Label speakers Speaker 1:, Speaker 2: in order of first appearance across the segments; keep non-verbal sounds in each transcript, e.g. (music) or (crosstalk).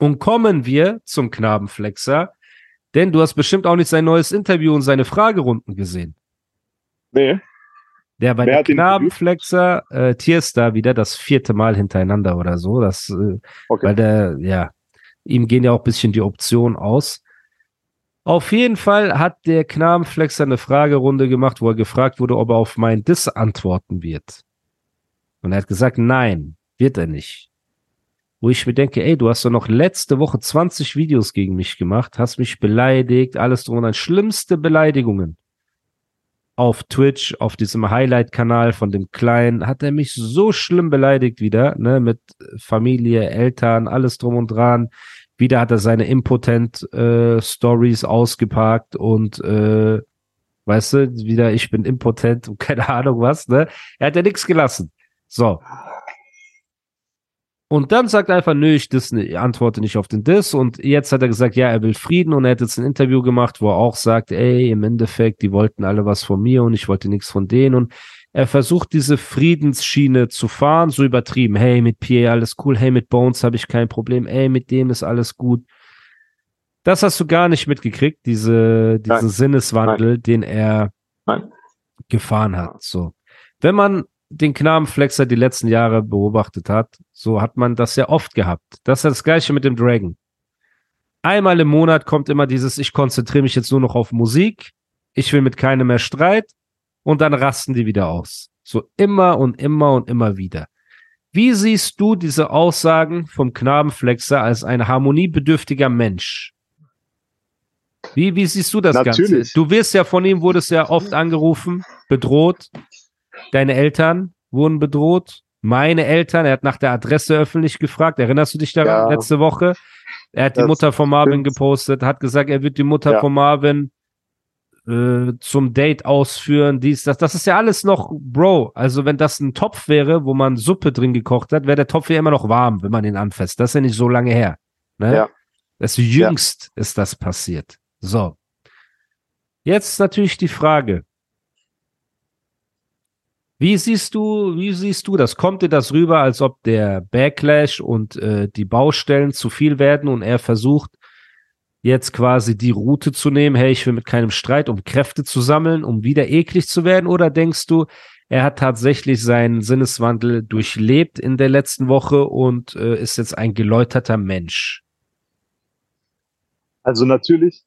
Speaker 1: Und kommen wir zum Knabenflexer, denn du hast bestimmt auch nicht sein neues Interview und seine Fragerunden gesehen.
Speaker 2: Nee.
Speaker 1: Der bei
Speaker 2: Wer
Speaker 1: der
Speaker 2: hat ihn
Speaker 1: Knabenflexer äh, Tierstar wieder das vierte Mal hintereinander oder so. Das, äh,
Speaker 2: Okay.
Speaker 1: weil der, ja, ihm gehen ja auch ein bisschen die Optionen aus. Auf jeden Fall hat der Knabenflexer eine Fragerunde gemacht, wo er gefragt wurde, ob er auf meinen Diss antworten wird. Und er hat gesagt, nein, wird er nicht. Wo ich mir denke, ey, du hast doch noch letzte Woche 20 Videos gegen mich gemacht, hast mich beleidigt, alles drum und dran, schlimmste Beleidigungen. Auf Twitch, auf diesem Highlight-Kanal von dem Kleinen, hat er mich so schlimm beleidigt wieder, ne, mit Familie, Eltern, alles drum und dran. Wieder hat er seine Impotent-Stories ausgepackt und äh, weißt du, wieder ich bin impotent und (laughs) keine Ahnung was, ne? Er hat ja nichts gelassen. So. Und dann sagt er einfach, nö, ich dis, ich antworte nicht auf den Diss. Und jetzt hat er gesagt, ja, er will Frieden. Und er hat jetzt ein Interview gemacht, wo er auch sagt, ey, im Endeffekt, die wollten alle was von mir und ich wollte nichts von denen. Und er versucht diese Friedensschiene zu fahren, so übertrieben. Hey, mit Pierre alles cool. Hey, mit Bones habe ich kein Problem. Ey, mit dem ist alles gut. Das hast du gar nicht mitgekriegt, diese, diesen
Speaker 2: Nein.
Speaker 1: Sinneswandel, den er
Speaker 2: Nein.
Speaker 1: gefahren hat. So. Wenn man den Knabenflexer die letzten Jahre beobachtet hat, so hat man das ja oft gehabt. Das ist das gleiche mit dem Dragon. Einmal im Monat kommt immer dieses, ich konzentriere mich jetzt nur noch auf Musik, ich will mit keinem mehr Streit und dann rasten die wieder aus. So immer und immer und immer wieder. Wie siehst du diese Aussagen vom Knabenflexer als ein harmoniebedürftiger Mensch? Wie, wie siehst du das Ganze?
Speaker 2: Natürlich.
Speaker 1: Du wirst ja von ihm, wurdest ja oft angerufen, bedroht. Deine Eltern wurden bedroht. Meine Eltern, er hat nach der Adresse öffentlich gefragt. Erinnerst du dich daran
Speaker 2: Ja.
Speaker 1: letzte Woche? Er hat die
Speaker 2: Das
Speaker 1: Mutter von Marvin
Speaker 2: stimmt.
Speaker 1: gepostet, hat gesagt, er wird die Mutter
Speaker 2: Ja.
Speaker 1: von Marvin äh, zum Date ausführen, dies, das. Das ist ja alles noch, Bro. Also, wenn das ein Topf wäre, wo man Suppe drin gekocht hat, wäre der Topf ja immer noch warm, wenn man ihn anfasst. Das ist ja nicht so lange her. Ne?
Speaker 2: Ja.
Speaker 1: Das jüngst ist das passiert. So. Jetzt natürlich die Frage. Wie siehst du, wie siehst du das? Kommt dir das rüber, als ob der Backlash und äh, die Baustellen zu viel werden und er versucht, jetzt quasi die Route zu nehmen, hey, ich will mit keinem Streit, um Kräfte zu sammeln, um wieder eklig zu werden? Oder denkst du, er hat tatsächlich seinen Sinneswandel durchlebt in der letzten Woche und äh, ist jetzt ein geläuterter Mensch?
Speaker 2: Also natürlich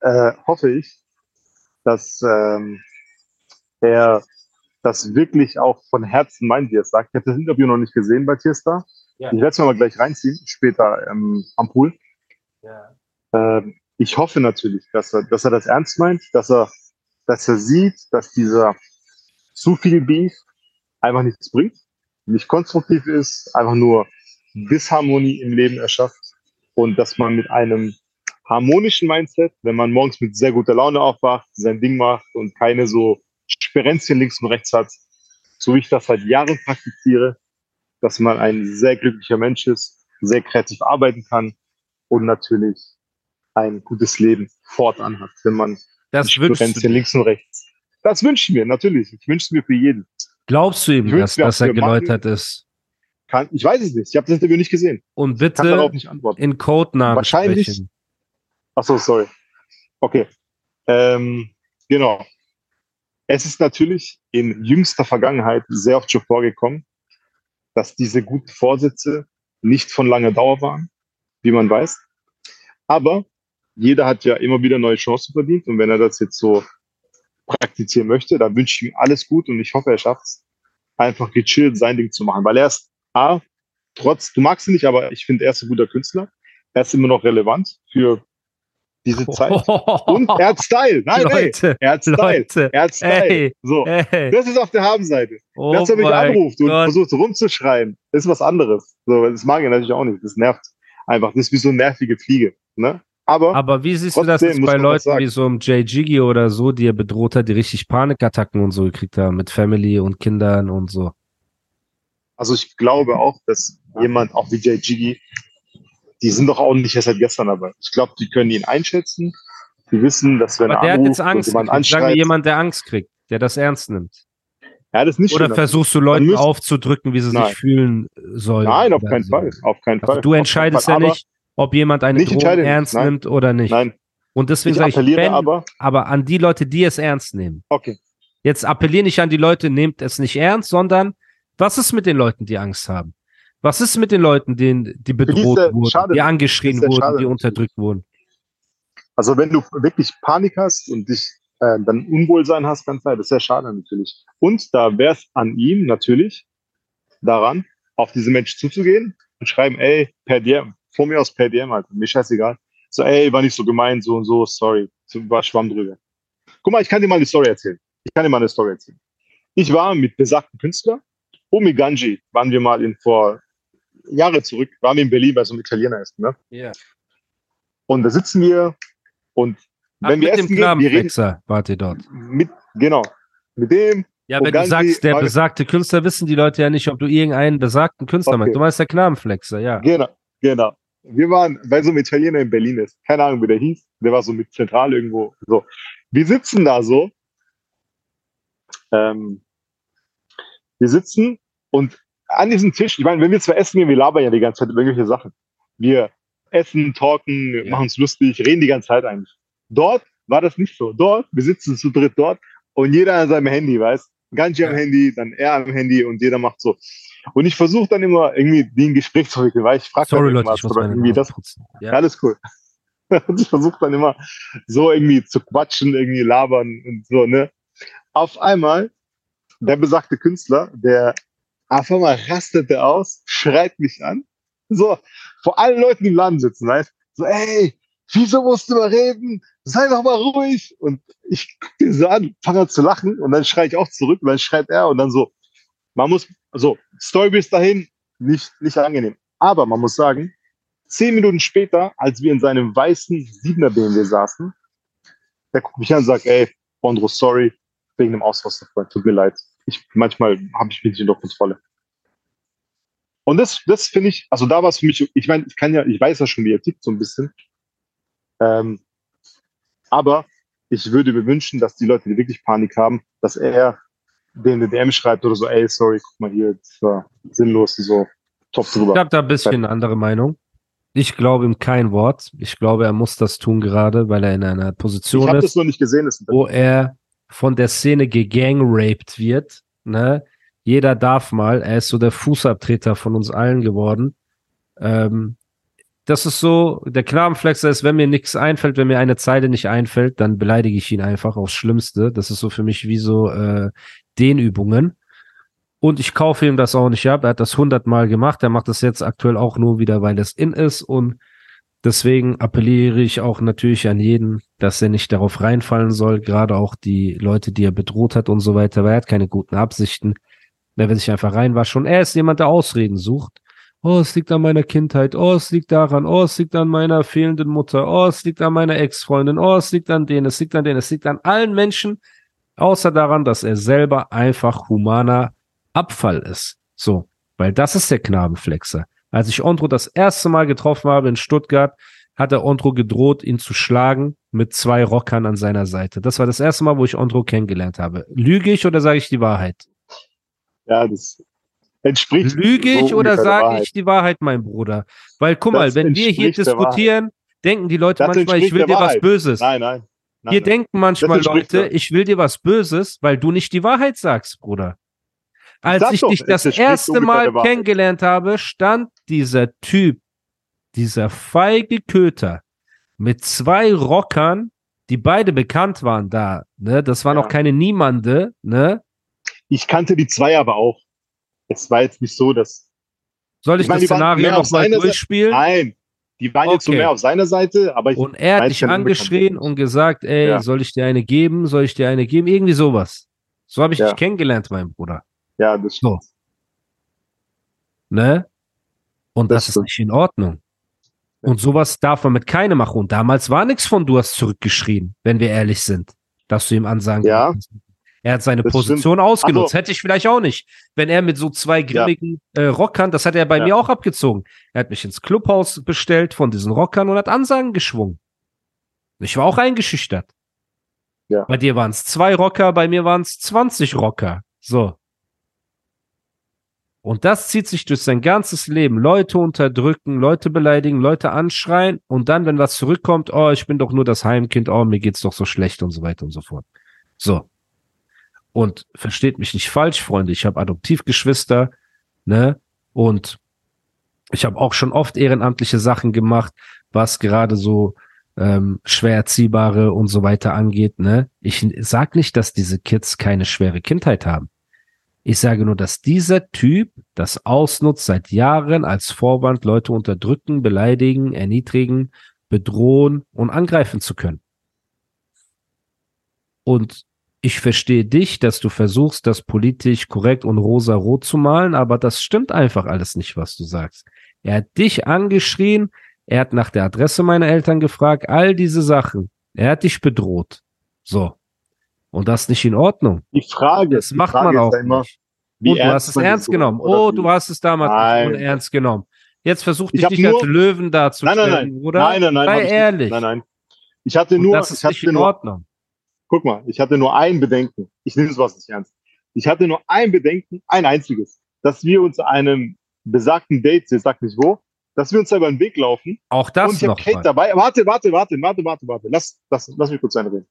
Speaker 2: äh, hoffe ich, dass ähm, er das wirklich auch von Herzen meint, wie er es sagt. Ich habe das Interview noch nicht gesehen bei Tierstar.
Speaker 1: Ja.
Speaker 2: Ich werde es mir mal gleich reinziehen, später ähm, am Pool. Ähm, ich hoffe natürlich, dass er, dass er das ernst meint, dass er, dass er sieht, dass dieser zu viel Beef einfach nichts bringt, nicht konstruktiv ist, einfach nur Disharmonie im Leben erschafft und dass man mit einem harmonischen Mindset, wenn man morgens mit sehr guter Laune aufwacht, sein Ding macht und keine so Sperenzchen links und rechts hat, so wie ich das seit Jahren praktiziere, dass man ein sehr glücklicher Mensch ist, sehr kreativ arbeiten kann und natürlich ein gutes Leben fortan hat, wenn man
Speaker 1: Das
Speaker 2: Sperenzchen links und rechts. Das wünsche ich mir, natürlich. Ich wünsche es mir für jeden.
Speaker 1: Glaubst du ihm, dass, dass er geläutert ist?
Speaker 2: Kann, ich weiß es nicht. Ich habe das Interview nicht gesehen.
Speaker 1: Und
Speaker 2: Ich kann darauf
Speaker 1: bitte
Speaker 2: nicht antworten.
Speaker 1: in Codenamen
Speaker 2: Wahrscheinlich-
Speaker 1: sprechen.
Speaker 2: Ach so, sorry. Okay. Ähm, genau. Es ist natürlich in jüngster Vergangenheit sehr oft schon vorgekommen, dass diese guten Vorsätze nicht von langer Dauer waren, wie man weiß. Aber jeder hat ja immer wieder neue Chancen verdient. Und wenn er das jetzt so praktizieren möchte, dann wünsche ich ihm alles gut und ich hoffe, er schafft es, einfach gechillt sein Ding zu machen. Weil er ist A, trotz, du magst ihn nicht, aber ich finde, er ist ein guter Künstler. Er ist immer noch relevant für diese Zeit. (laughs) Und er hat Style. Nein,
Speaker 1: Leute,
Speaker 2: ey, er hat Style.
Speaker 1: Leute,
Speaker 2: er hat Style.
Speaker 1: ey,
Speaker 2: so,
Speaker 1: ey.
Speaker 2: das ist auf der Habenseite.
Speaker 1: Oh
Speaker 2: Dass er mich anruft und
Speaker 1: Gott.
Speaker 2: versucht rumzuschreien, ist was anderes. So, das mag er natürlich auch nicht. Das nervt einfach. Das ist wie so eine nervige Fliege. Ne? Aber,
Speaker 1: Aber wie siehst du das jetzt bei Leuten wie so einem Jay Jiggy oder so, die er bedroht hat, die richtig Panikattacken und so gekriegt haben mit Family und Kindern und so?
Speaker 2: also ich glaube auch, dass jemand, auch wie Jay Jiggy, die sind doch auch nicht erst seit gestern dabei. Ich glaube, die können ihn einschätzen. Die wissen, dass wenn
Speaker 1: Aber
Speaker 2: er
Speaker 1: der hat jetzt Angst.
Speaker 2: jemand
Speaker 1: gekriegt. Sag mir
Speaker 2: anschreit,
Speaker 1: jemand, der Angst kriegt, der das ernst nimmt.
Speaker 2: ja, das nicht
Speaker 1: Oder
Speaker 2: schön.
Speaker 1: versuchst du Leuten
Speaker 2: müsst-
Speaker 1: aufzudrücken, wie sie
Speaker 2: Nein.
Speaker 1: sich fühlen sollen?
Speaker 2: Nein, auf keinen. Fall. Auf keinen
Speaker 1: Also
Speaker 2: Fall.
Speaker 1: du
Speaker 2: Auf keinen
Speaker 1: entscheidest
Speaker 2: Fall.
Speaker 1: ja nicht, ob jemand eine
Speaker 2: Ich
Speaker 1: Drohung
Speaker 2: nicht,
Speaker 1: ernst
Speaker 2: nein.
Speaker 1: nimmt oder nicht.
Speaker 2: Nein,
Speaker 1: Und deswegen
Speaker 2: ich
Speaker 1: sage ich, wenn,
Speaker 2: aber,
Speaker 1: aber an die Leute, die es ernst nehmen.
Speaker 2: okay.
Speaker 1: Jetzt appelliere nicht an die Leute, nehmt es nicht ernst, sondern was ist mit den Leuten, die Angst haben? Was ist mit den Leuten, denen, die bedroht
Speaker 2: ja
Speaker 1: wurden,
Speaker 2: schade.
Speaker 1: die angeschrien wurden,
Speaker 2: schade.
Speaker 1: die unterdrückt wurden?
Speaker 2: Also wenn du wirklich Panik hast und dich äh, dann Unwohlsein hast, ganz klar, das ist sehr schade natürlich. Und da wäre es an ihm natürlich daran, auf diese Menschen zuzugehen und schreiben, ey, per DM, von mir aus per DM halt, mir scheißegal. So, ey, war nicht so gemein, so und so, sorry, so, war Schwamm drüber. Guck mal, ich kann dir mal eine Story erzählen. Ich kann dir mal eine Story erzählen. Ich war mit besagten Künstler, Omi Ganji, waren wir mal in vor Jahre zurück, waren wir in Berlin bei so einem Italiener essen, ne?
Speaker 1: Ja.
Speaker 2: Und da sitzen wir und
Speaker 1: Ach,
Speaker 2: wenn wir
Speaker 1: mit
Speaker 2: essen
Speaker 1: dem
Speaker 2: gehen, wir reden
Speaker 1: wart ihr dort.
Speaker 2: mit, genau, mit dem,
Speaker 1: Ja, wenn du sagst, der besagte Künstler, wissen die Leute ja nicht, ob du irgendeinen besagten Künstler
Speaker 2: Okay.
Speaker 1: meinst. Du meinst der Knabenflexer, ja.
Speaker 2: genau, genau. Wir waren bei so einem Italiener in Berlin ist. Keine Ahnung, wie der hieß. Der war so mit zentral irgendwo. So. Wir sitzen da so. Ähm, wir sitzen und an diesem Tisch, ich meine, wenn wir zwar essen gehen, wir labern ja die ganze Zeit über irgendwelche Sachen. Wir essen, talken,
Speaker 1: Ja.
Speaker 2: machen uns lustig, reden die ganze Zeit eigentlich. Dort war das nicht so. Dort, wir sitzen zu dritt dort und jeder an seinem Handy, weißt Ganji am
Speaker 1: Ja.
Speaker 2: Handy, dann er am Handy und jeder macht so. Und ich versuche dann immer irgendwie die ein Gespräch zu wickeln, weil ich frage
Speaker 1: Sorry, Leute, ich muss
Speaker 2: oder
Speaker 1: meine
Speaker 2: irgendwie das. Ja,
Speaker 1: Ja.
Speaker 2: alles cool. Und (laughs) ich versuche dann immer so irgendwie zu quatschen, irgendwie labern und so, ne? Auf einmal, der besagte Künstler, der auf einmal rastete aus, schreit mich an, so, vor allen Leuten im Laden sitzen, weißt so, ey, wieso musst du mal reden? Sei doch mal ruhig. Und ich gucke den so an, fange an zu lachen und dann schreie ich auch zurück und dann schreit er und dann so, man muss, also, Story bis dahin, nicht, nicht angenehm. Aber man muss sagen, zehn Minuten später, als wir in seinem weißen 7er BMW saßen, der guckt mich an und sagt, ey, Bondro, sorry, wegen dem Ausrasterfreund, tut mir leid. Ich, manchmal habe ich mich nicht unter Kontrolle. Und das, das finde ich, also da war es für mich, ich meine, ich kann ja, ich weiß ja schon, wie er tickt so ein bisschen. Ähm, aber ich würde mir wünschen, dass die Leute, die wirklich Panik haben, dass er den eine DM schreibt oder so, ey, sorry, guck mal hier, das war sinnlos, so, top
Speaker 1: Ich
Speaker 2: drüber.
Speaker 1: habe da ein bisschen eine andere Meinung. Ich glaube ihm kein Wort. Ich glaube, er muss das tun gerade, weil er in einer
Speaker 2: Ich
Speaker 1: Position
Speaker 2: habe
Speaker 1: ist,
Speaker 2: das noch nicht gesehen,
Speaker 1: wo er von der Szene gegangraped wird. Ne? Jeder darf mal. Er ist so der Fußabtreter von uns allen geworden. Ähm, das ist so, der Knabenflexer ist, wenn mir nichts einfällt, wenn mir eine Zeile nicht einfällt, dann beleidige ich ihn einfach aufs Schlimmste. Das ist so für mich wie so äh, Dehnübungen. Und ich kaufe ihm das auch nicht ab. Er hat das hundertmal gemacht. Er macht das jetzt aktuell auch nur wieder, weil es in ist. Und deswegen appelliere ich auch natürlich an jeden, dass er nicht darauf reinfallen soll. Gerade auch die Leute, die er bedroht hat und so weiter. Weil er hat keine guten Absichten. Er will sich einfach reinwaschen. Er ist jemand, der Ausreden sucht. Oh, es liegt an meiner Kindheit. Oh, es liegt daran. Oh, es liegt an meiner fehlenden Mutter. Oh, es liegt an meiner Ex-Freundin. Oh, es liegt an denen. Es liegt an denen. Es liegt an allen Menschen. Außer daran, dass er selber einfach humaner Abfall ist. So, weil das ist der Knabenflexer. Als ich Ondro das erste Mal getroffen habe in Stuttgart, hat er Ondro gedroht, ihn zu schlagen mit zwei Rockern an seiner Seite. Das war das erste Mal, wo ich Ondro kennengelernt habe. Lüge ich oder sage ich die Wahrheit?
Speaker 2: Ja, das entspricht.
Speaker 1: Lüge ich oder sage ich die Wahrheit, mein Bruder? Weil guck
Speaker 2: Das
Speaker 1: mal, wenn wir hier diskutieren, denken die Leute
Speaker 2: Das
Speaker 1: manchmal, ich will dir was. Böses.
Speaker 2: Nein, nein. nein,
Speaker 1: Hier
Speaker 2: nein.
Speaker 1: denken manchmal
Speaker 2: Das
Speaker 1: Leute,
Speaker 2: der-
Speaker 1: ich will dir was Böses, weil du nicht die Wahrheit sagst, Bruder. Als ich
Speaker 2: doch,
Speaker 1: dich das erste Mal kennengelernt habe, stand dieser Typ, dieser feige Köter mit zwei Rockern, die beide bekannt waren da. Ne? Das waren
Speaker 2: Ja.
Speaker 1: noch keine Niemande. Ne?
Speaker 2: Ich kannte die zwei aber auch. Es war jetzt nicht so, dass.
Speaker 1: Soll ich,
Speaker 2: Ich meine,
Speaker 1: das Szenario nochmal
Speaker 2: seiner Seite-
Speaker 1: durchspielen?
Speaker 2: Nein, Die waren jetzt so
Speaker 1: Okay.
Speaker 2: mehr auf seiner Seite, aber ich
Speaker 1: Und er hat dich angeschrien und gesagt, ey,
Speaker 2: Ja.
Speaker 1: soll ich dir eine geben? Soll ich dir eine geben? Irgendwie sowas. So habe ich
Speaker 2: Ja.
Speaker 1: dich kennengelernt, mein Bruder.
Speaker 2: Ja, das stimmt.
Speaker 1: Ne? Und das,
Speaker 2: Das
Speaker 1: ist nicht in Ordnung. Und sowas darf man mit keinem machen. Und damals war nichts von, du hast zurückgeschrien, wenn wir ehrlich sind, dass du ihm ansagen
Speaker 2: Ja.
Speaker 1: kannst. Er hat seine
Speaker 2: Das
Speaker 1: Position
Speaker 2: stimmt.
Speaker 1: ausgenutzt.
Speaker 2: Also-
Speaker 1: Hätte ich vielleicht auch nicht. Wenn er mit so zwei grimmigen äh, Rockern, das hat er bei
Speaker 2: Ja.
Speaker 1: mir auch abgezogen. Er hat mich ins Clubhaus bestellt von diesen Rockern und hat Ansagen geschwungen. Ich war auch eingeschüchtert.
Speaker 2: Ja.
Speaker 1: Bei dir waren es zwei Rocker, bei mir waren es 20 Rocker. So. Und das zieht sich durch sein ganzes Leben. Leute unterdrücken, Leute beleidigen, Leute anschreien und dann, wenn was zurückkommt, oh, ich bin doch nur das Heimkind, oh, mir geht's doch so schlecht und so weiter und so fort. So. Und versteht mich nicht falsch, Freunde, ich habe Adoptivgeschwister, ne? Und ich habe auch schon oft ehrenamtliche Sachen gemacht, was gerade so ähm, schwer erziehbare und so weiter angeht, ne? Ich sag nicht, dass diese Kids keine schwere Kindheit haben. Ich sage nur, dass dieser Typ das ausnutzt seit Jahren als Vorwand, Leute unterdrücken, beleidigen, erniedrigen, bedrohen und angreifen zu können. Und ich verstehe dich, dass du versuchst, das politisch korrekt und rosa-rot zu malen, aber das stimmt einfach alles nicht, was du sagst. Er hat dich angeschrien, er hat nach der Adresse meiner Eltern gefragt, all diese Sachen. Er hat dich bedroht. So. Und das ist nicht in Ordnung.
Speaker 2: Die Frage,
Speaker 1: Das
Speaker 2: die
Speaker 1: macht
Speaker 2: Frage
Speaker 1: man auch
Speaker 2: immer, wie
Speaker 1: Und du hast es ernst
Speaker 2: so-
Speaker 1: genommen.
Speaker 2: oder
Speaker 1: Oh,
Speaker 2: wie-
Speaker 1: du hast es damals
Speaker 2: Nein.
Speaker 1: nicht ernst genommen. Jetzt versuch
Speaker 2: Ich
Speaker 1: dich nicht
Speaker 2: nur-
Speaker 1: als Löwen
Speaker 2: Nein,
Speaker 1: darzustellen,
Speaker 2: nein, nein. Nein, nein, nein. hab
Speaker 1: Sei
Speaker 2: ich
Speaker 1: ehrlich.
Speaker 2: Nein, nein. Ich hatte
Speaker 1: Und
Speaker 2: nur,
Speaker 1: das ist
Speaker 2: ich
Speaker 1: nicht in
Speaker 2: nur,
Speaker 1: Ordnung.
Speaker 2: guck mal, ich hatte nur ein Bedenken. Ich nehme sowas nicht ernst. Ich hatte nur ein Bedenken, ein einziges, dass wir uns einem besagten Date, ich sag nicht wo, dass wir uns da über den Weg laufen
Speaker 1: Auch
Speaker 2: und
Speaker 1: das
Speaker 2: ich habe
Speaker 1: noch
Speaker 2: Kate
Speaker 1: mal.
Speaker 2: dabei. Warte, warte, warte, warte, warte, warte. Lass, lass, lass mich kurz einreden.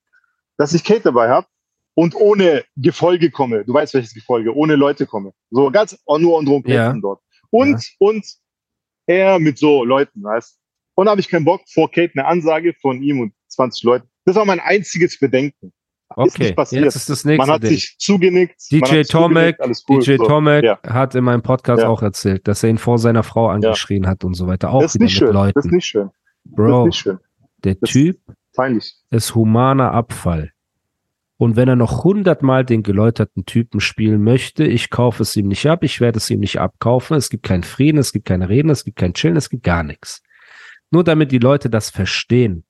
Speaker 2: Dass ich Kate dabei habe und ohne Gefolge komme. Du weißt welches Gefolge, ohne Leute komme. So ganz nur unsere Plätzen
Speaker 1: Ja.
Speaker 2: dort. Und, und er mit so Leuten, weißt Und da habe ich keinen Bock, vor Kate eine Ansage von ihm und 20 Leuten. Das war mein einziges Bedenken. Ist
Speaker 1: Okay,
Speaker 2: nicht passiert.
Speaker 1: jetzt ist das
Speaker 2: Man
Speaker 1: nächste
Speaker 2: hat
Speaker 1: Ding.
Speaker 2: sich zugenickt. man hat
Speaker 1: DJ Tomek,
Speaker 2: cool.
Speaker 1: DJ
Speaker 2: so.
Speaker 1: Tomek
Speaker 2: Ja.
Speaker 1: hat in meinem Podcast
Speaker 2: Ja.
Speaker 1: auch erzählt, dass er ihn vor seiner Frau angeschrien hat und so weiter. Auch
Speaker 2: Das ist nicht
Speaker 1: mit
Speaker 2: schön.
Speaker 1: Leuten.
Speaker 2: Das ist nicht schön.
Speaker 1: Bro,
Speaker 2: ist nicht schön.
Speaker 1: der
Speaker 2: das-
Speaker 1: Typ
Speaker 2: Peinlich.
Speaker 1: ist humaner Abfall. Und wenn er noch hundertmal den geläuterten Typen spielen möchte, ich kaufe es ihm nicht ab, ich werde es ihm nicht abkaufen. Es gibt keinen Frieden, es gibt keine Reden, es gibt kein Chillen, es gibt gar nichts. Nur damit die Leute das verstehen.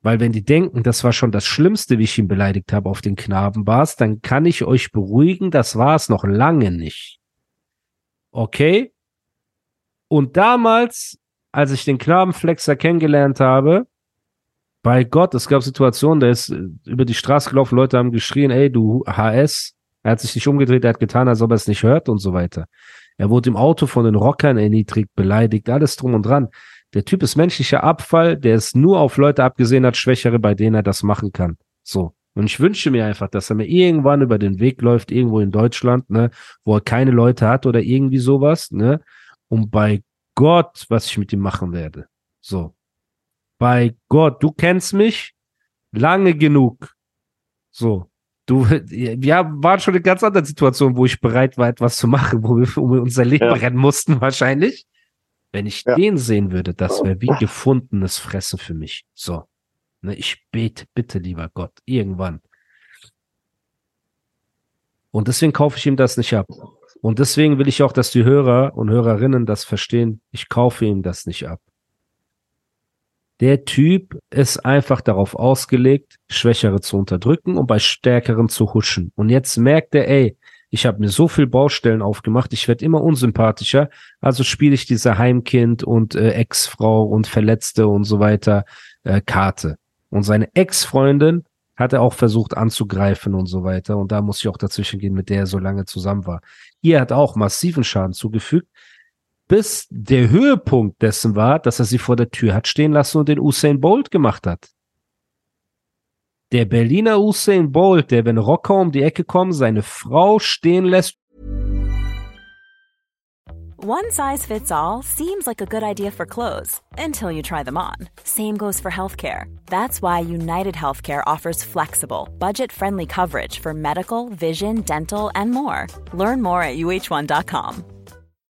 Speaker 1: Weil wenn die denken, das war schon das Schlimmste, wie ich ihn beleidigt habe auf den Knabenbars, dann kann ich euch beruhigen, das war es noch lange nicht. Okay? Und damals, als ich den Knabenflexer kennengelernt habe, bei Gott, es gab Situationen, der ist äh, über die Straße gelaufen, Leute haben geschrien, ey, du HS. Er hat sich nicht umgedreht, er hat getan, als ob er es nicht hört und so weiter. Er wurde im Auto von den Rockern erniedrigt, beleidigt, alles drum und dran. Der Typ ist menschlicher Abfall, der es nur auf Leute abgesehen hat, Schwächere, bei denen er das machen kann. So. Und ich wünsche mir einfach, dass er mir irgendwann über den Weg läuft, irgendwo in Deutschland, ne, wo er keine Leute hat oder irgendwie sowas, ne, und bei Gott, was ich mit ihm machen werde. So. Bei Gott, du kennst mich lange genug. So. Du, wir waren schon in ganz anderen Situationen, wo ich bereit war, etwas zu machen, wo wir um unser Leben
Speaker 2: Ja.
Speaker 1: rennen mussten, wahrscheinlich. Wenn ich
Speaker 2: Ja.
Speaker 1: den sehen würde, das wäre wie gefundenes Fressen für mich. So. Ne, ich bete, bitte, lieber Gott, irgendwann. Und deswegen kaufe ich ihm das nicht ab. Und deswegen will ich auch, dass die Hörer und Hörerinnen das verstehen. Ich kaufe ihm das nicht ab. Der Typ ist einfach darauf ausgelegt, Schwächere zu unterdrücken und bei Stärkeren zu huschen. Und jetzt merkt er, ey, ich habe mir so viel Baustellen aufgemacht, ich werde immer unsympathischer, also spiele ich diese Heimkind und äh, Ex-Frau und Verletzte und so weiter äh, Karte. Und seine Ex-Freundin hat er auch versucht anzugreifen und so weiter. Und da muss ich auch dazwischen gehen, mit der er so lange zusammen war. Ihr hat auch massiven Schaden zugefügt, bis der Höhepunkt dessen war, dass er sie vor der Tür hat stehen lassen und den Usain Bolt gemacht hat. Der Berliner Usain Bolt, der, wenn Rocker um die Ecke kommen, seine Frau stehen lässt
Speaker 3: One size fits all seems like a good idea for clothes until you try them on. Same goes for healthcare. That's why United Healthcare offers flexible, budget friendly coverage for medical, vision, dental, and more. Learn more at uh1.com.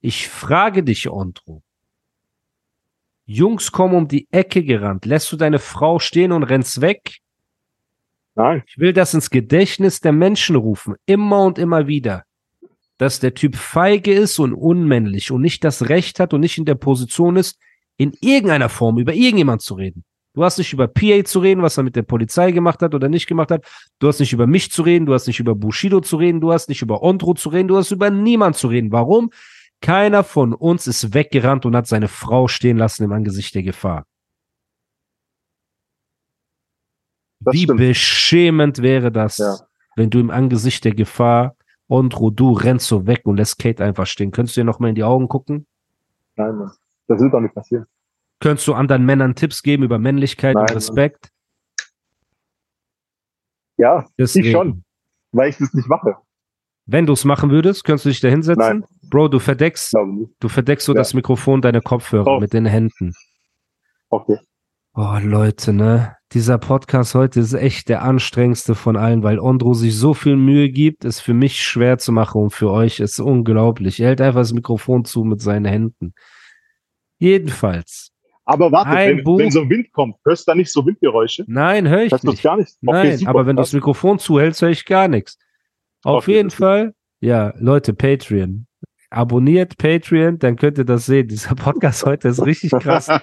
Speaker 1: Ich frage dich, Ondro. Jungs kommen um die Ecke gerannt. Lässt du deine Frau stehen und rennst weg?
Speaker 2: Nein.
Speaker 1: Ich will das ins Gedächtnis der Menschen rufen. Immer und immer wieder. Dass der Typ feige ist und unmännlich und nicht das Recht hat und nicht in der Position ist, in irgendeiner Form über irgendjemand zu reden. Du hast nicht über PA zu reden, was er mit der Polizei gemacht hat oder nicht gemacht hat. Du hast nicht über mich zu reden, du hast nicht über Bushido zu reden, du hast nicht über Ondro zu reden, du hast über niemand zu reden. Warum? Keiner von uns ist weggerannt und hat seine Frau stehen lassen im Angesicht der Gefahr.
Speaker 2: Das
Speaker 1: Wie
Speaker 2: stimmt.
Speaker 1: beschämend wäre das,
Speaker 2: Ja.
Speaker 1: wenn du im Angesicht der Gefahr, Ondro, du rennst so weg und lässt Kate einfach stehen. Könntest du dir noch mal in die Augen gucken?
Speaker 2: Nein, Mann. Das wird doch nicht passieren.
Speaker 1: Könntest du anderen Männern Tipps geben über Männlichkeit und
Speaker 2: Nein.
Speaker 1: Respekt?
Speaker 2: Ja,
Speaker 1: Deswegen.
Speaker 2: ich schon, weil ich das nicht mache.
Speaker 1: Wenn du es machen würdest, könntest du dich da hinsetzen?
Speaker 2: Nein.
Speaker 1: Bro, du verdeckst, du verdeckst so
Speaker 2: Ja.
Speaker 1: das Mikrofon deiner Kopfhörer
Speaker 2: Oh.
Speaker 1: mit den Händen.
Speaker 2: Okay.
Speaker 1: Oh, Leute, ne? Dieser Podcast heute ist echt der anstrengendste von allen, weil Ondro sich so viel Mühe gibt, ist für mich schwer zu machen und für euch ist unglaublich. Er hält einfach das Mikrofon zu mit seinen Händen. Jedenfalls.
Speaker 2: Aber warte, wenn, wenn so ein Wind kommt, hörst du da nicht so Windgeräusche?
Speaker 1: Nein, höre ich
Speaker 2: Hörst
Speaker 1: nicht.
Speaker 2: gar nicht? Okay,
Speaker 1: Nein,
Speaker 2: super,
Speaker 1: aber wenn du das. Mikrofon zuhältst, höre ich gar nichts. Auf
Speaker 2: Okay,
Speaker 1: jeden. Fall, ja, Leute, Patreon. Abonniert Patreon, dann könnt ihr das sehen. Dieser Podcast heute ist richtig krass. (laughs)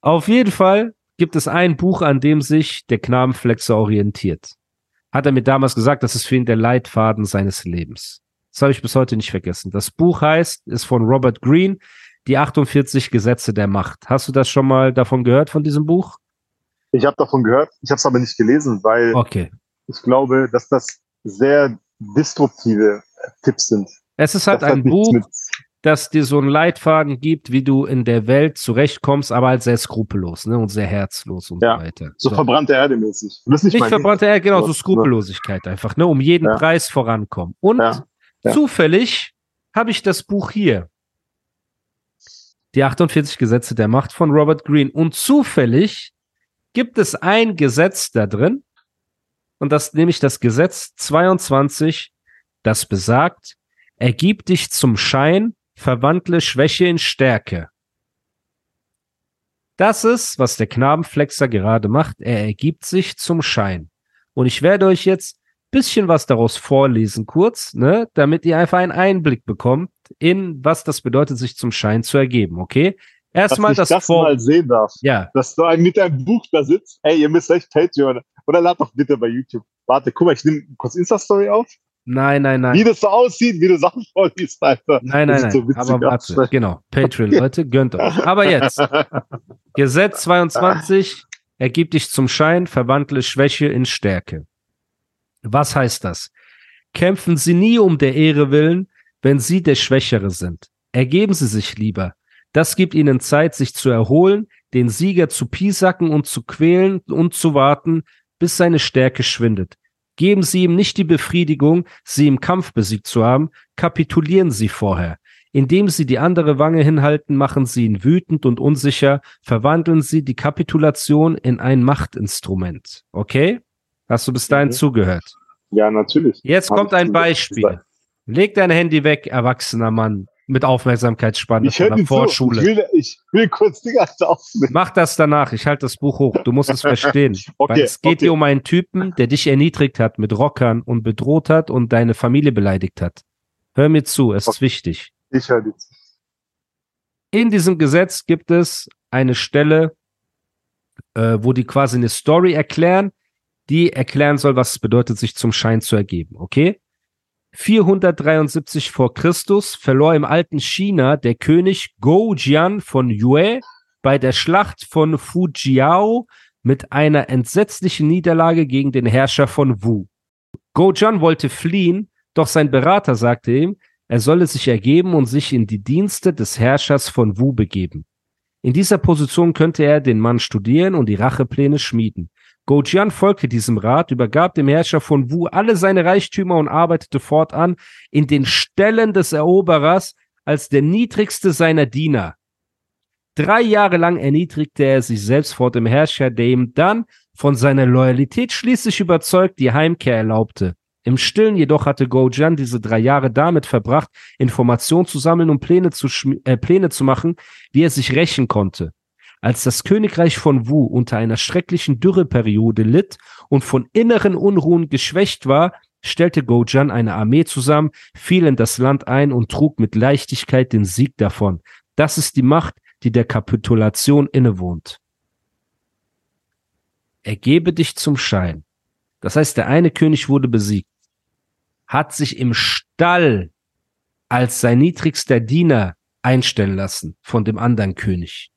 Speaker 1: Auf jeden Fall gibt es ein Buch, an dem sich der Knabenflexer orientiert. Hat er mir damals gesagt, das ist für ihn der Leitfaden seines Lebens. Das habe ich bis heute nicht vergessen. Das Buch heißt, ist von Robert Greene, Die 48 Gesetze der Macht. Hast du das schon mal davon gehört, von diesem Buch?
Speaker 2: Ich habe davon gehört, ich habe es aber nicht gelesen, weil
Speaker 1: Okay.
Speaker 2: ich glaube, dass das sehr disruptive äh, Tipps sind.
Speaker 1: Es ist halt
Speaker 2: Das
Speaker 1: ein Buch, das dir so einen Leitfaden gibt, wie du in der Welt zurechtkommst, aber halt sehr skrupellos ne? und sehr herzlos und
Speaker 2: Ja,
Speaker 1: so weiter.
Speaker 2: So, verbrannte Erde mäßig. Nicht,
Speaker 1: Nicht verbrannte Erde, genau, so Skrupellosigkeit einfach, ne? um jeden
Speaker 2: Ja.
Speaker 1: Preis vorankommen. Und
Speaker 2: ja.
Speaker 1: zufällig habe ich das Buch hier. Die 48 Gesetze der Macht von Robert Greene. Und zufällig gibt es ein Gesetz da drin, und das nämlich das Gesetz 22, das besagt, ergib dich zum Schein, verwandle Schwäche in Stärke. Das ist, was der Knabenflexer gerade macht. Er ergibt sich zum Schein. Und ich werde euch jetzt bisschen was daraus vorlesen, kurz, ne, damit ihr einfach einen Einblick bekommt in, was das bedeutet, sich zum Schein zu ergeben, okay?
Speaker 2: Dass
Speaker 1: Erstmal das,
Speaker 2: das
Speaker 1: Vor.
Speaker 2: mal sehen darf.
Speaker 1: Ja,
Speaker 2: Dass du ein- mit deinem Buch da sitzt. Ey, ihr müsst echt Patreon. Oder lad doch bitte bei YouTube. Warte, guck mal, ich nehme kurz Insta-Story auf.
Speaker 1: Nein, nein, nein.
Speaker 2: Wie das so aussieht, wie du Sachen vorliest, Alter.
Speaker 1: Nein, nein, nein.
Speaker 2: so
Speaker 1: Aber warte, genau. Patreon, Leute, gönnt euch. Aber jetzt, (laughs) Gesetz 22, ergib dich zum Schein, verwandle Schwäche in Stärke. Was heißt das? Kämpfen Sie nie um der Ehre willen, wenn Sie der Schwächere sind. Ergeben Sie sich lieber. Das gibt Ihnen Zeit, sich zu erholen, den Sieger zu piesacken und zu quälen und zu warten, bis seine Stärke schwindet. Geben Sie ihm nicht die Befriedigung, Sie im Kampf besiegt zu haben, kapitulieren Sie vorher. Indem Sie die andere Wange hinhalten, machen Sie ihn wütend und unsicher, verwandeln Sie die Kapitulation in ein Machtinstrument. Okay? Hast du bis dahin
Speaker 2: Mhm.
Speaker 1: zugehört?
Speaker 2: Ja, natürlich.
Speaker 1: Jetzt
Speaker 2: Hab
Speaker 1: kommt ein. Beispiel. Leg dein Handy weg, erwachsener Mann, mit Aufmerksamkeitsspanne
Speaker 2: Ich
Speaker 1: von der
Speaker 2: dir.
Speaker 1: Vorschule.
Speaker 2: Ich will, ich will kurz Dinge aufnehmen.
Speaker 1: Mach das danach. Ich halte das Buch hoch. Du musst es verstehen. (laughs)
Speaker 2: Okay,
Speaker 1: Weil es geht
Speaker 2: okay.
Speaker 1: hier um einen Typen, der dich erniedrigt hat mit Rockern und bedroht hat und deine Familie beleidigt hat. Hör mir zu, es ist wichtig.
Speaker 2: Ich höre dir zu.
Speaker 1: In diesem Gesetz gibt es eine Stelle, äh, wo die quasi eine Story erklären, die erklären soll, was es bedeutet, sich zum Schein zu ergeben. Okay? 473 vor Christus verlor im alten China der König Goujian von Yue bei der Schlacht von Fujiao mit einer entsetzlichen Niederlage gegen den Herrscher von Wu. Gojan wollte fliehen, doch sein Berater sagte ihm, er solle sich ergeben und sich in die Dienste des Herrschers von Wu begeben. In dieser Position könnte er den Mann studieren und die Rachepläne schmieden. Gojian folgte diesem Rat, übergab dem Herrscher von Wu alle seine Reichtümer und arbeitete fortan in den Stellen des Eroberers als der niedrigste seiner Diener. Drei Jahre lang erniedrigte er sich selbst vor dem Herrscher, der ihm dann von seiner Loyalität schließlich überzeugt die Heimkehr erlaubte. Im Stillen jedoch hatte Gojan diese drei Jahre damit verbracht, Informationen zu sammeln und Pläne zu, äh, Pläne zu machen, wie er sich rächen konnte. Als das Königreich von Wu unter einer schrecklichen Dürreperiode litt und von inneren Unruhen geschwächt war, stellte Gojan eine Armee zusammen, fiel in das Land ein und trug mit Leichtigkeit den Sieg davon. Das ist die Macht, die der Kapitulation innewohnt. Ergebe dich zum Schein. Das heißt, der eine König wurde besiegt, hat sich im Stall als sein niedrigster Diener einstellen lassen von dem anderen König.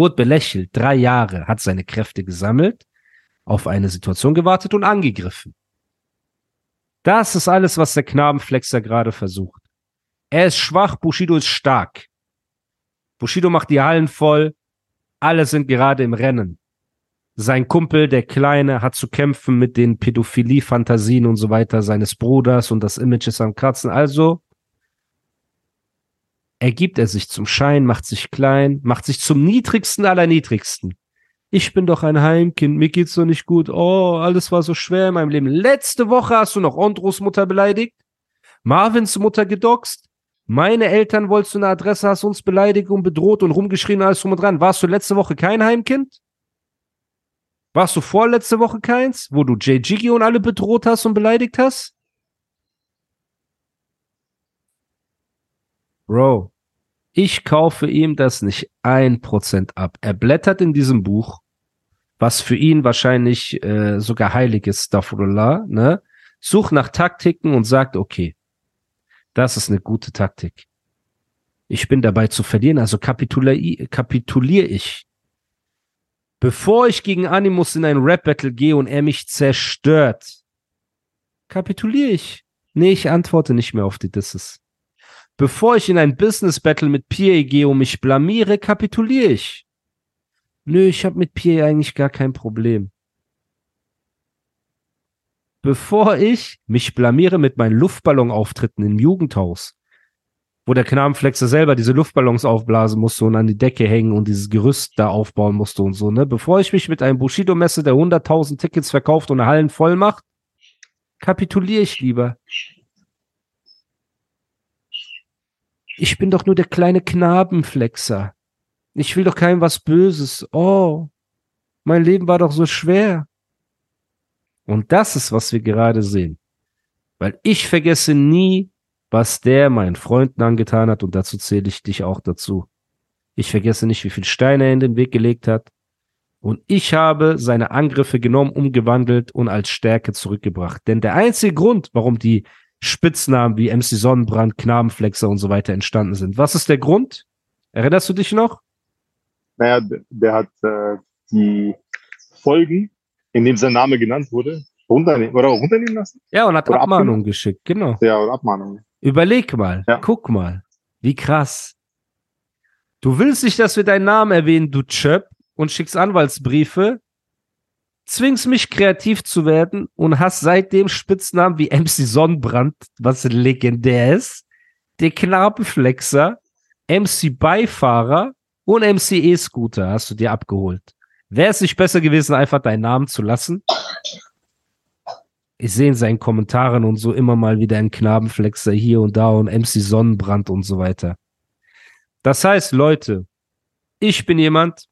Speaker 1: Wurde belächelt, drei Jahre, hat seine Kräfte gesammelt, auf eine Situation gewartet und angegriffen. Das ist alles, was der Knabenflexer gerade versucht. Er ist schwach, Bushido ist stark. Bushido macht die Hallen voll, alle sind gerade im Rennen. Sein Kumpel, der Kleine, hat zu kämpfen mit den Pädophilie-Fantasien und so weiter seines Bruders und das Image ist am Kratzen. Also ergibt er sich zum Schein, macht sich klein, macht sich zum niedrigsten aller niedrigsten. Ich bin doch ein Heimkind, mir geht's doch nicht gut. Oh, alles war so schwer in meinem Leben. Letzte Woche hast du noch Ondros Mutter beleidigt, Marvins Mutter gedoxt, meine Eltern wolltest du eine Adresse, hast uns beleidigt und bedroht und rumgeschrien, alles drum und dran. Warst du letzte Woche kein Heimkind? Warst du vorletzte Woche keins, wo du Jay Jiggy und alle bedroht hast und beleidigt hast? Bro, ich kaufe ihm das nicht ein Prozent ab. Er blättert in diesem Buch, was für ihn wahrscheinlich äh, sogar heilig ist, Stafurullah, ne? Sucht nach Taktiken und sagt, okay, das ist eine gute Taktik. Ich bin dabei zu verlieren, also kapituliere kapitulier ich. Bevor ich gegen Animus in ein Rap-Battle gehe und er mich zerstört, kapituliere ich. Nee, ich antworte nicht mehr auf die Disses. Bevor ich in ein Business-Battle mit PA gehe und mich blamiere, kapituliere ich. Nö, ich habe mit PA eigentlich gar kein Problem bevor ich mich blamiere mit meinen Luftballonauftritten im Jugendhaus, wo der Knabenflexer selber diese Luftballons aufblasen musste und an die Decke hängen und dieses Gerüst da aufbauen musste und so, ne? Bevor ich mich mit einem Bushido-Messe, der 100.000 Tickets verkauft und Hallen voll macht, kapituliere ich lieber. Ich bin doch nur der kleine Knabenflexer. Ich will doch keinem was Böses. Oh, mein Leben war doch so schwer. Und das ist, was wir gerade sehen. Weil ich vergesse nie, was der meinen Freunden angetan hat und dazu zähle ich dich auch dazu. Ich vergesse nicht, wie viel Steine er in den Weg gelegt hat. Und ich habe seine Angriffe genommen, umgewandelt und als Stärke zurückgebracht. Denn der einzige Grund, warum die Spitznamen wie MC Sonnenbrand, Knabenflexer und so weiter entstanden sind. Was ist der Grund? Erinnerst du dich noch?
Speaker 2: Naja, der hat äh, die Folgen in dem sein Name genannt wurde, runternehmen oder runternehmen lassen?
Speaker 1: Ja, und hat oder Abmahnung geschickt, genau.
Speaker 2: Ja, und Abmahnung.
Speaker 1: Überleg mal, ja. guck mal, wie krass. Du willst nicht, dass wir deinen Namen erwähnen, du Chöp, und schickst Anwaltsbriefe, zwingst mich kreativ zu werden und hast seitdem Spitznamen wie MC Sonnenbrand, was legendär ist, der Knabenflexer, MC Beifahrer und MC E-Scooter hast du dir abgeholt. Wäre es nicht besser gewesen, einfach deinen Namen zu lassen? Ich sehe in seinen Kommentaren und so immer mal wieder einen Knabenflexer hier und da und MC Sonnenbrand und so weiter. Das heißt, Leute, ich bin jemand,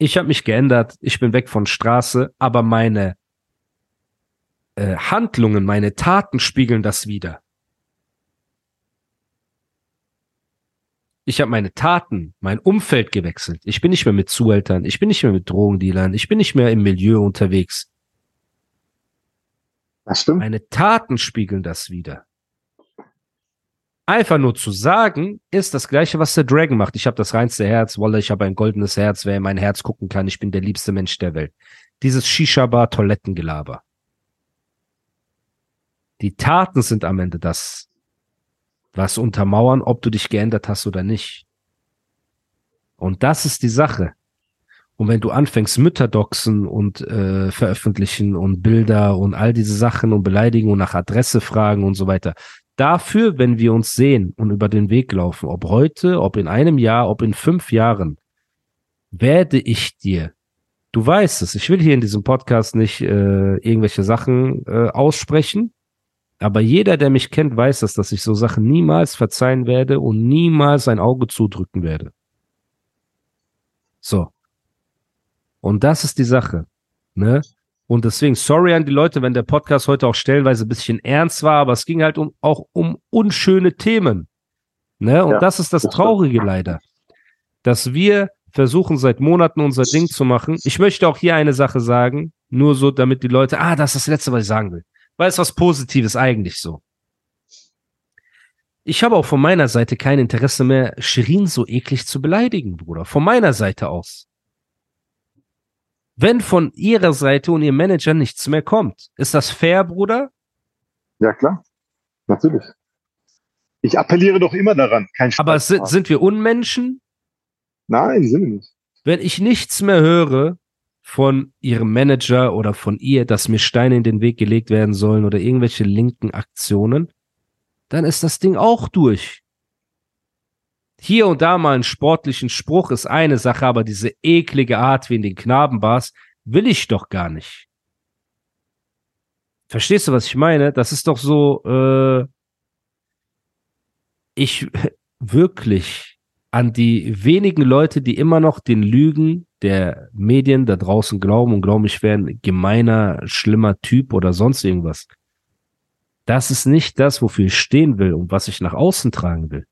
Speaker 1: ich habe mich geändert, ich bin weg von Straße, aber meine äh, Handlungen, meine Taten spiegeln das wieder. Ich habe meine Taten, mein Umfeld gewechselt. Ich bin nicht mehr mit Zuhältern, ich bin nicht mehr mit Drogendealern, ich bin nicht mehr im Milieu unterwegs.
Speaker 2: Das stimmt.
Speaker 1: Meine Taten spiegeln das wieder. Einfach nur zu sagen, ist das gleiche, was der Dragon macht. Ich habe das reinste Herz, Wolle, ich habe ein goldenes Herz, wer in mein Herz gucken kann, ich bin der liebste Mensch der Welt. Dieses Shisha-Bar-Toilettengelaber. Die Taten sind am Ende das, was untermauern, ob du dich geändert hast oder nicht. Und das ist die Sache. Und wenn du anfängst, Mütter doxen und äh, veröffentlichen und Bilder und all diese Sachen und beleidigen und nach Adresse fragen und so weiter, dafür, wenn wir uns sehen und über den Weg laufen, ob heute, ob in einem Jahr, ob in fünf Jahren, werde ich dir, du weißt es, ich will hier in diesem Podcast nicht äh, irgendwelche Sachen äh, aussprechen, aber jeder, der mich kennt, weiß es, dass ich so Sachen niemals verzeihen werde und niemals ein Auge zudrücken werde. So. Und das ist die Sache. Ne? Und deswegen, sorry an die Leute, wenn der Podcast heute auch stellenweise ein bisschen ernst war, aber es ging halt um, auch um unschöne Themen. Ne? Und ja, das ist das Traurige leider. Dass wir versuchen seit Monaten unser Ding zu machen. Ich möchte auch hier eine Sache sagen, nur so, damit die Leute, ah, das ist das Letzte, was ich sagen will. Weil es was Positives eigentlich so. Ich habe auch von meiner Seite kein Interesse mehr, Shirin so eklig zu beleidigen, Bruder. Von meiner Seite aus. Wenn von ihrer Seite und ihrem Manager nichts mehr kommt, ist das fair, Bruder?
Speaker 2: Ja, klar. Natürlich. Ich appelliere doch immer daran. Kein
Speaker 1: Aber sind, sind wir Unmenschen?
Speaker 2: Nein, sind wir nicht.
Speaker 1: Wenn ich nichts mehr höre von ihrem Manager oder von ihr, dass mir Steine in den Weg gelegt werden sollen oder irgendwelche linken Aktionen, dann ist das Ding auch durch. Hier und da mal einen sportlichen Spruch ist eine Sache, aber diese eklige Art wie in den Knabenbars will ich doch gar nicht. Verstehst du, was ich meine? Das ist doch so, äh, ich (laughs) wirklich an die wenigen Leute, die immer noch den Lügen der Medien da draußen glauben und glauben, ich wäre ein gemeiner, schlimmer Typ oder sonst irgendwas. Das ist nicht das, wofür ich stehen will und was ich nach außen tragen will.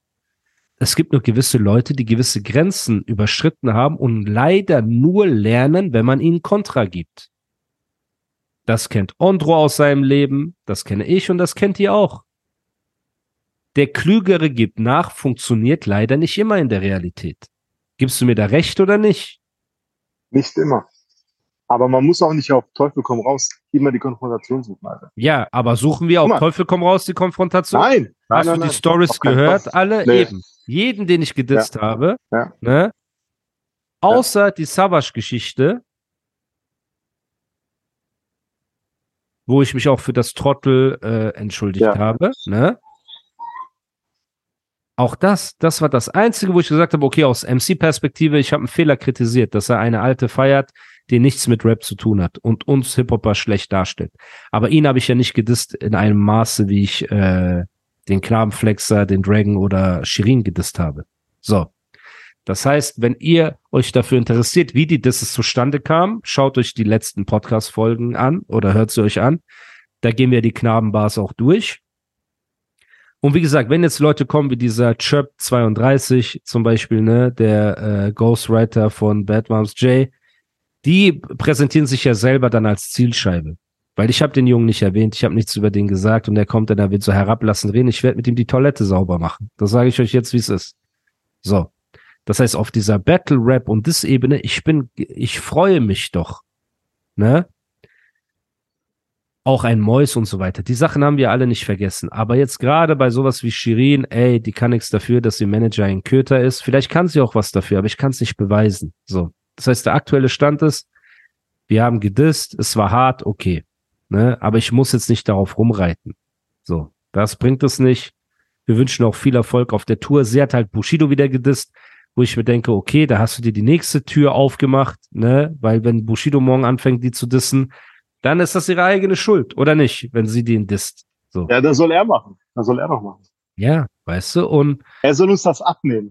Speaker 1: Es gibt nur gewisse Leute, die gewisse Grenzen überschritten haben und leider nur lernen, wenn man ihnen Kontra gibt. Das kennt Ondro aus seinem Leben, das kenne ich und das kennt ihr auch. Der Klügere gibt nach, funktioniert leider nicht immer in der Realität. Gibst du mir da recht oder nicht?
Speaker 2: Nicht immer. Aber man muss auch nicht auf Teufel komm raus immer die Konfrontation suchen, Alter.
Speaker 1: Ja, aber suchen wir auf Teufel komm raus die Konfrontation?
Speaker 2: Nein.
Speaker 1: Hast
Speaker 2: nein,
Speaker 1: du
Speaker 2: nein,
Speaker 1: die Stories gehört?
Speaker 2: Fall.
Speaker 1: Alle
Speaker 2: nee.
Speaker 1: eben. Jeden, den ich gedisst
Speaker 2: ja.
Speaker 1: habe.
Speaker 2: Ja.
Speaker 1: Ne? Außer ja. die Savage-Geschichte, wo ich mich auch für das Trottel äh, entschuldigt habe. Ne? Auch das, das war das Einzige, wo ich gesagt habe, okay, aus MC-Perspektive, ich habe einen Fehler kritisiert, dass er eine alte feiert, die nichts mit Rap zu tun hat und uns Hip-Hopper schlecht darstellt. Aber ihn habe ich ja nicht gedisst in einem Maße, wie ich äh, den Knabenflexer, den Dragon oder Shirin gedisst habe. So. Das heißt, wenn ihr euch dafür interessiert, wie die Disses zustande kamen, schaut euch die letzten Podcast-Folgen an oder hört sie euch an. Da gehen wir die Knabenbars auch durch. Und wie gesagt, wenn jetzt Leute kommen wie dieser Chirp 32 zum Beispiel, ne, der äh, Ghostwriter von Bad Moms J, die präsentieren sich ja selber dann als Zielscheibe. Weil ich habe den Jungen nicht erwähnt, ich habe nichts über den gesagt und er kommt dann, er wird so herablassend reden, ich werde mit ihm die Toilette sauber machen. Das sage ich euch jetzt, wie es ist. So. Das heißt, auf dieser Battle Rap und das Ebene, ich bin, ich freue mich doch. Ne? Auch ein Mäus und so weiter. Die Sachen haben wir alle nicht vergessen. Aber jetzt gerade bei sowas wie Shirin, ey, die kann nichts dafür, dass sie Manager ein Köter ist. Vielleicht kann sie auch was dafür, aber ich kann es nicht beweisen. So. Das heißt, der aktuelle Stand ist, wir haben gedisst, es war hart, okay. Ne? Aber ich muss jetzt nicht darauf rumreiten. So. Das bringt es nicht. Wir wünschen auch viel Erfolg auf der Tour. Sie hat halt Bushido wieder gedisst, wo ich mir denke, okay, da hast du dir die nächste Tür aufgemacht, ne? Weil wenn Bushido morgen anfängt, die zu dissen, dann ist das ihre eigene Schuld, oder nicht, wenn sie den disst. So.
Speaker 2: Ja, das soll er machen. Das soll er doch machen.
Speaker 1: Ja, weißt du, und
Speaker 2: Er soll uns das abnehmen.